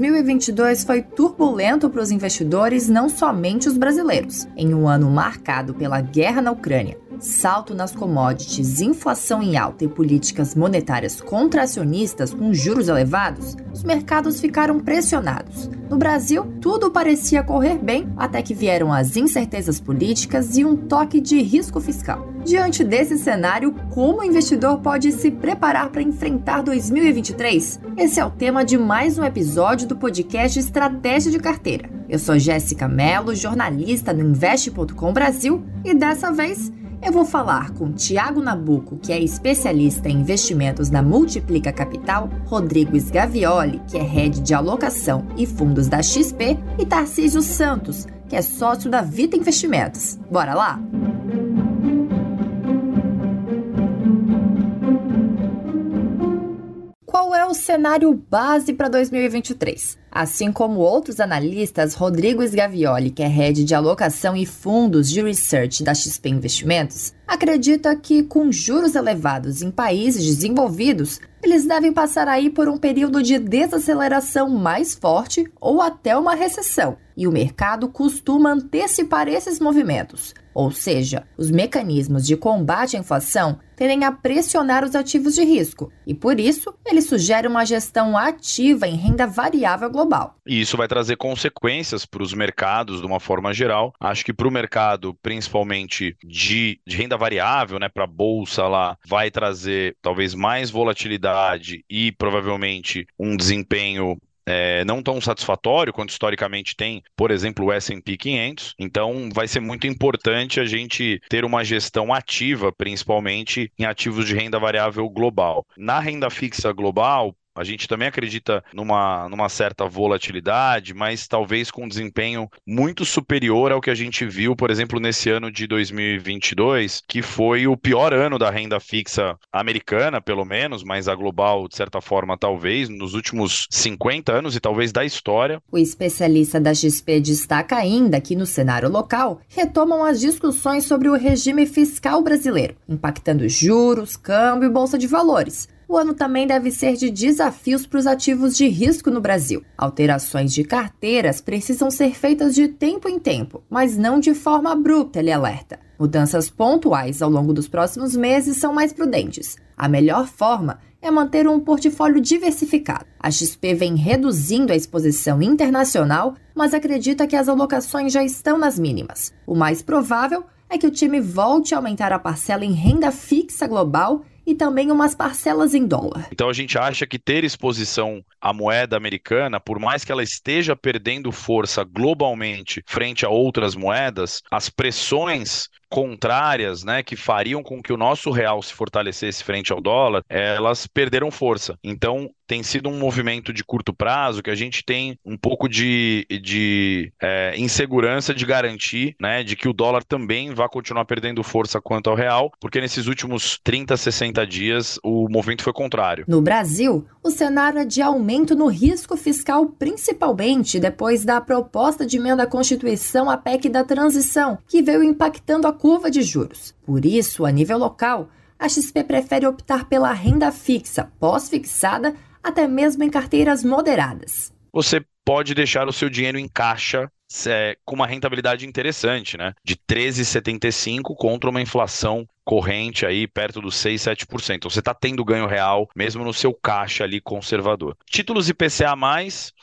2022 foi turbulento para os investidores, não somente os brasileiros. Em um ano marcado pela guerra na Ucrânia, salto nas commodities, inflação em alta e políticas monetárias contracionistas com juros elevados, os mercados ficaram pressionados. No Brasil, tudo parecia correr bem até que vieram as incertezas políticas e um toque de risco fiscal. Diante desse cenário, como o investidor pode se preparar para enfrentar 2023? Esse é o tema de mais um episódio do podcast Estratégia de Carteira. Eu sou Jéssica Mello, jornalista do Investe.com Brasil, e dessa vez eu vou falar com Tiago Nabuco, que é especialista em investimentos na Multiplica Capital, Rodrigo Sgavioli, que é head de alocação e fundos da XP, e Tarcísio Santos, que é sócio da Vita Investimentos. Bora lá? Qual é o cenário base para 2023? Assim como outros analistas, Rodrigo Sgavioli, que é head de alocação e fundos de research da XP Investimentos, acredita que com juros elevados em países desenvolvidos, eles devem passar aí por um período de desaceleração mais forte ou até uma recessão. E o mercado costuma antecipar esses movimentos, ou seja, os mecanismos de combate à inflação tendem a pressionar os ativos de risco, e por isso ele sugere uma gestão ativa em renda variável global. E isso vai trazer consequências para os mercados de uma forma geral. Acho que para o mercado, principalmente de, de renda variável, né, para a bolsa lá, vai trazer talvez mais volatilidade e provavelmente um desempenho é, não tão satisfatório quanto historicamente tem, por exemplo, o S&P 500. Então, vai ser muito importante a gente ter uma gestão ativa, principalmente em ativos de renda variável global. Na renda fixa global, a gente também acredita numa, numa certa volatilidade, mas talvez com um desempenho muito superior ao que a gente viu, por exemplo, nesse ano de 2022, que foi o pior ano da renda fixa americana, pelo menos, mas a global, de certa forma, talvez, nos últimos 50 anos e talvez da história. O especialista da XP destaca ainda que no cenário local retomam as discussões sobre o regime fiscal brasileiro, impactando juros, câmbio e bolsa de valores o ano também deve ser de desafios para os ativos de risco no Brasil. Alterações de carteiras precisam ser feitas de tempo em tempo, mas não de forma abrupta, ele alerta. Mudanças pontuais ao longo dos próximos meses são mais prudentes. A melhor forma é manter um portfólio diversificado. A XP vem reduzindo a exposição internacional, mas acredita que as alocações já estão nas mínimas. O mais provável é que o time volte a aumentar a parcela em renda fixa global e também umas parcelas em dólar. Então a gente acha que ter exposição à moeda americana, por mais que ela esteja perdendo força globalmente frente a outras moedas, as pressões contrárias, né, que fariam com que o nosso real se fortalecesse frente ao dólar, elas perderam força. Então, tem sido um movimento de curto prazo que a gente tem um pouco de, de é, insegurança de garantir, né, de que o dólar também vai continuar perdendo força quanto ao real, porque nesses últimos 30, 60 dias o movimento foi contrário. No Brasil, o cenário é de aumento no risco fiscal, principalmente depois da proposta de emenda à Constituição, a PEC da transição, que veio impactando a curva de juros. Por isso, a nível local, a XP prefere optar pela renda fixa, pós-fixada, até mesmo em carteiras moderadas. Você pode deixar o seu dinheiro em caixa é, com uma rentabilidade interessante, né? De 13,75 contra uma inflação corrente aí perto dos 6, 7%. Então, você está tendo ganho real, mesmo no seu caixa ali conservador. Títulos IPCA+,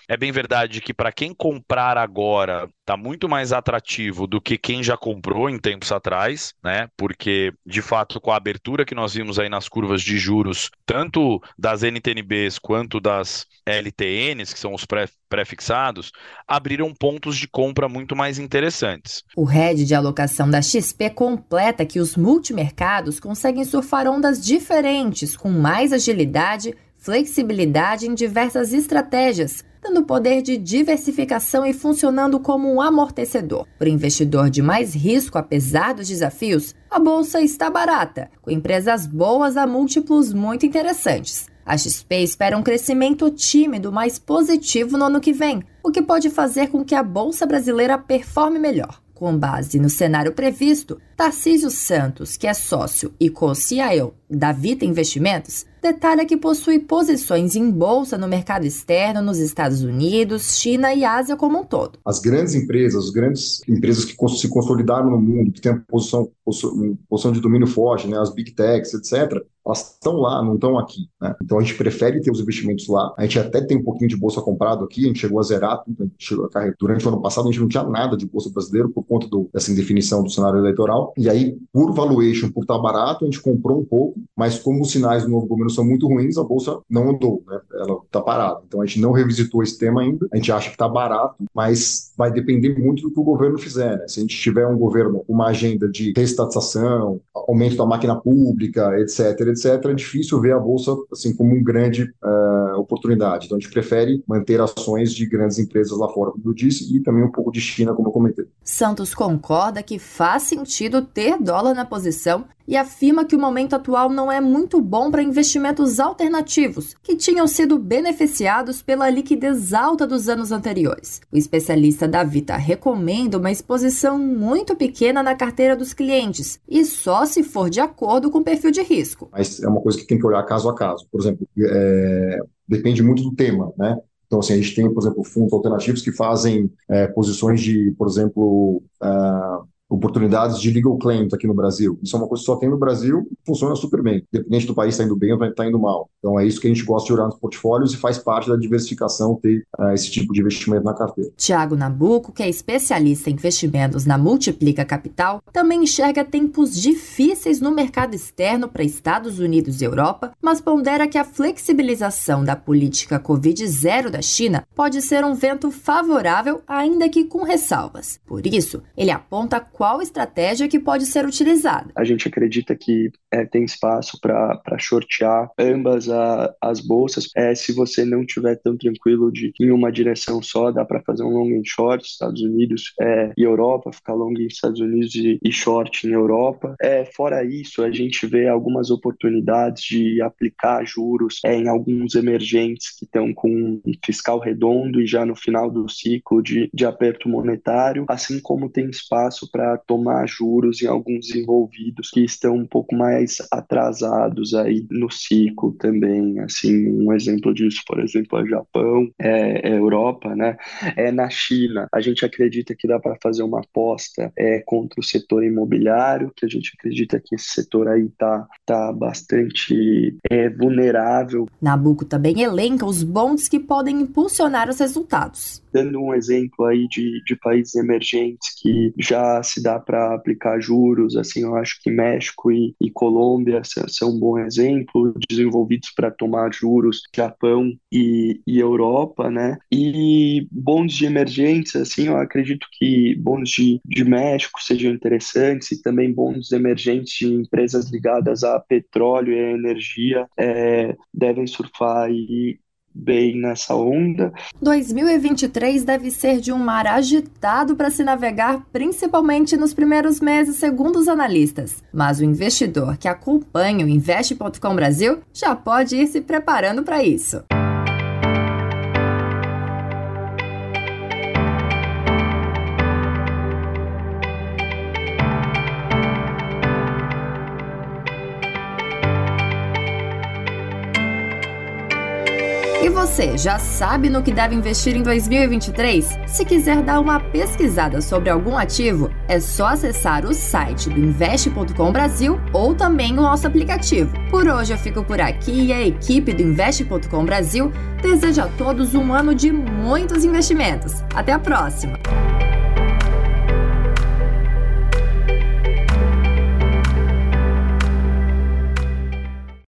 é bem verdade que para quem comprar agora está muito mais atrativo do que quem já comprou em tempos atrás, né? Porque, de fato, com a abertura que nós vimos aí nas curvas de juros, tanto das NTNBs quanto das LTNs, que são os pré-fixados, abriram pontos de compra muito mais interessantes. O head de alocação da XP completa que os multimercados conseguem surfar ondas diferentes, com mais agilidade, flexibilidade em diversas estratégias, dando poder de diversificação e funcionando como um amortecedor. Para o investidor de mais risco, apesar dos desafios, a bolsa está barata, com empresas boas a múltiplos muito interessantes. A XP espera um crescimento tímido, mas positivo no ano que vem, o que pode fazer com que a bolsa brasileira performe melhor. Com base no cenário previsto, Tarcísio Santos, que é sócio e co-CIO da Vita Investimentos, detalha que possui posições em bolsa no mercado externo nos Estados Unidos, China e Ásia como um todo. As grandes empresas, as grandes empresas que se consolidaram no mundo, que têm posição, posição de domínio forte, né, as big techs, etc., elas estão lá, não estão aqui. Né? Então a gente prefere ter os investimentos lá. A gente até tem um pouquinho de bolsa comprado aqui, a gente chegou a zerar tudo. A durante o ano passado a gente não tinha nada de bolsa brasileira por conta do, dessa indefinição do cenário eleitoral. E aí, por valuation, por estar barato, a gente comprou um pouco, mas como os sinais do novo governo são muito ruins, a bolsa não andou, né? ela está parada. Então a gente não revisitou esse tema ainda. A gente acha que está barato, mas vai depender muito do que o governo fizer. Né? Se a gente tiver um governo com uma agenda de restatização, aumento da máquina pública, etc., etc., é difícil ver a bolsa assim como uma grande uh, oportunidade. Então a gente prefere manter ações de grandes empresas lá fora, como eu disse, e também um pouco de China, como eu comentei. Santos concorda que faz sentido ter dólar na posição e afirma que o momento atual não é muito bom para investimentos alternativos, que tinham sido beneficiados pela liquidez alta dos anos anteriores. O especialista da Vita recomenda uma exposição muito pequena na carteira dos clientes e só se for de acordo com o perfil de risco. Mas é uma coisa que tem que olhar caso a caso. Por exemplo, é... depende muito do tema, né? Então, assim, a gente tem, por exemplo, fundos alternativos que fazem é, posições de, por exemplo, uh, oportunidades de legal claims aqui no Brasil. Isso é uma coisa que só tem no Brasil e funciona super bem. Independente do país estar tá indo bem ou estar tá indo mal. Então é isso que a gente gosta de olhar nos portfólios e faz parte da diversificação ter uh, esse tipo de investimento na carteira. Tiago Nabuco, que é especialista em investimentos na Multiplica Capital, também enxerga tempos difíceis no mercado externo para Estados Unidos e Europa, mas pondera que a flexibilização da política Covid-0 da China pode ser um vento favorável, ainda que com ressalvas. Por isso, ele aponta qual estratégia que pode ser utilizada. A gente acredita que é, tem espaço para shortear ambas a, as bolsas. É, se você não tiver tão tranquilo de em uma direção só, dá para fazer um long and short, Estados Unidos é, e Europa, ficar long em Estados Unidos e, e short em Europa. É, fora isso, a gente vê algumas oportunidades de aplicar juros é, em alguns emergentes que estão com um fiscal redondo e já no final do ciclo de, de aperto monetário, assim como tem espaço para tomar juros em alguns envolvidos que estão um pouco mais atrasados aí no ciclo também. Assim, um exemplo disso, por exemplo, é Japão, é, é Europa, né? É na China. A gente acredita que dá para fazer uma aposta é, contra o setor imobiliário, que a gente acredita que esse setor aí tá, tá bastante é, vulnerável. Nabucco também elenca os bons que podem impulsionar os resultados. Dando um exemplo aí de, de países emergentes que já se dá para aplicar juros, assim, eu acho que México e, e Colômbia são um bom exemplo, desenvolvidos para tomar juros, Japão e, e Europa, né? E bons de emergência, assim, eu acredito que bons de, de México sejam interessantes e também bons emergentes de empresas ligadas a petróleo e a energia é, devem surfar aí bem nessa onda. 2023 deve ser de um mar agitado para se navegar, principalmente nos primeiros meses, segundo os analistas. Mas o investidor que acompanha o Investe.com Brasil já pode ir se preparando para isso. Você já sabe no que deve investir em 2023? Se quiser dar uma pesquisada sobre algum ativo, é só acessar o site do Investe.com Brasil ou também o nosso aplicativo. Por hoje eu fico por aqui e a equipe do Investe.com Brasil deseja a todos um ano de muitos investimentos. Até a próxima!